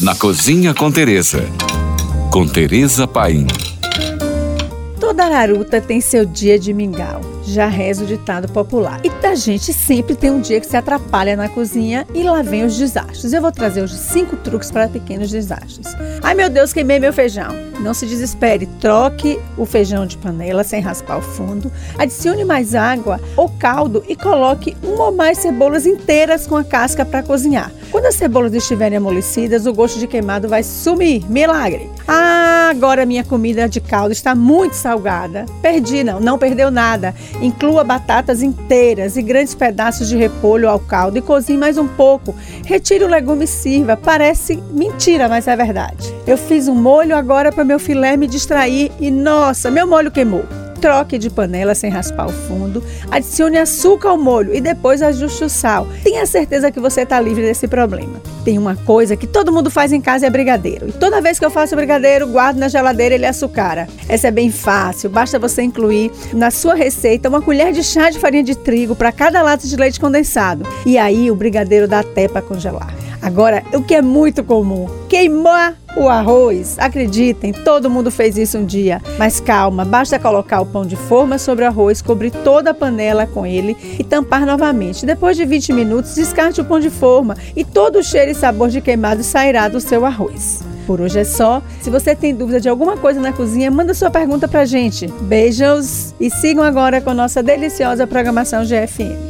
Na Cozinha com Teresa. Com Teresa Paim. Toda araruta tem seu dia de mingau já reza o ditado popular. E a gente sempre tem um dia que se atrapalha na cozinha e lá vem os desastres. Eu vou trazer hoje cinco truques para pequenos desastres. Ai meu Deus, queimei meu feijão. Não se desespere, troque o feijão de panela sem raspar o fundo, adicione mais água ou caldo e coloque uma ou mais cebolas inteiras com a casca para cozinhar. Quando as cebolas estiverem amolecidas, o gosto de queimado vai sumir. Milagre! Ah, agora minha comida de caldo está muito salgada. Perdi, não, não perdeu nada. Inclua batatas inteiras e grandes pedaços de repolho ao caldo e cozinhe mais um pouco. Retire o legume e sirva. Parece mentira, mas é verdade. Eu fiz um molho agora para meu filé me distrair e nossa, meu molho queimou troque de panela sem raspar o fundo, adicione açúcar ao molho e depois ajuste o sal. Tenha certeza que você está livre desse problema. Tem uma coisa que todo mundo faz em casa é brigadeiro. E toda vez que eu faço brigadeiro, guardo na geladeira ele açucara. Essa é bem fácil, basta você incluir na sua receita uma colher de chá de farinha de trigo para cada lata de leite condensado. E aí o brigadeiro dá até para congelar. Agora, o que é muito comum, queimar o arroz. Acreditem, todo mundo fez isso um dia. Mas calma, basta colocar o pão de forma sobre o arroz, cobrir toda a panela com ele e tampar novamente. Depois de 20 minutos, descarte o pão de forma e todo o cheiro e sabor de queimado sairá do seu arroz. Por hoje é só. Se você tem dúvida de alguma coisa na cozinha, manda sua pergunta pra gente. Beijos e sigam agora com nossa deliciosa programação GFM.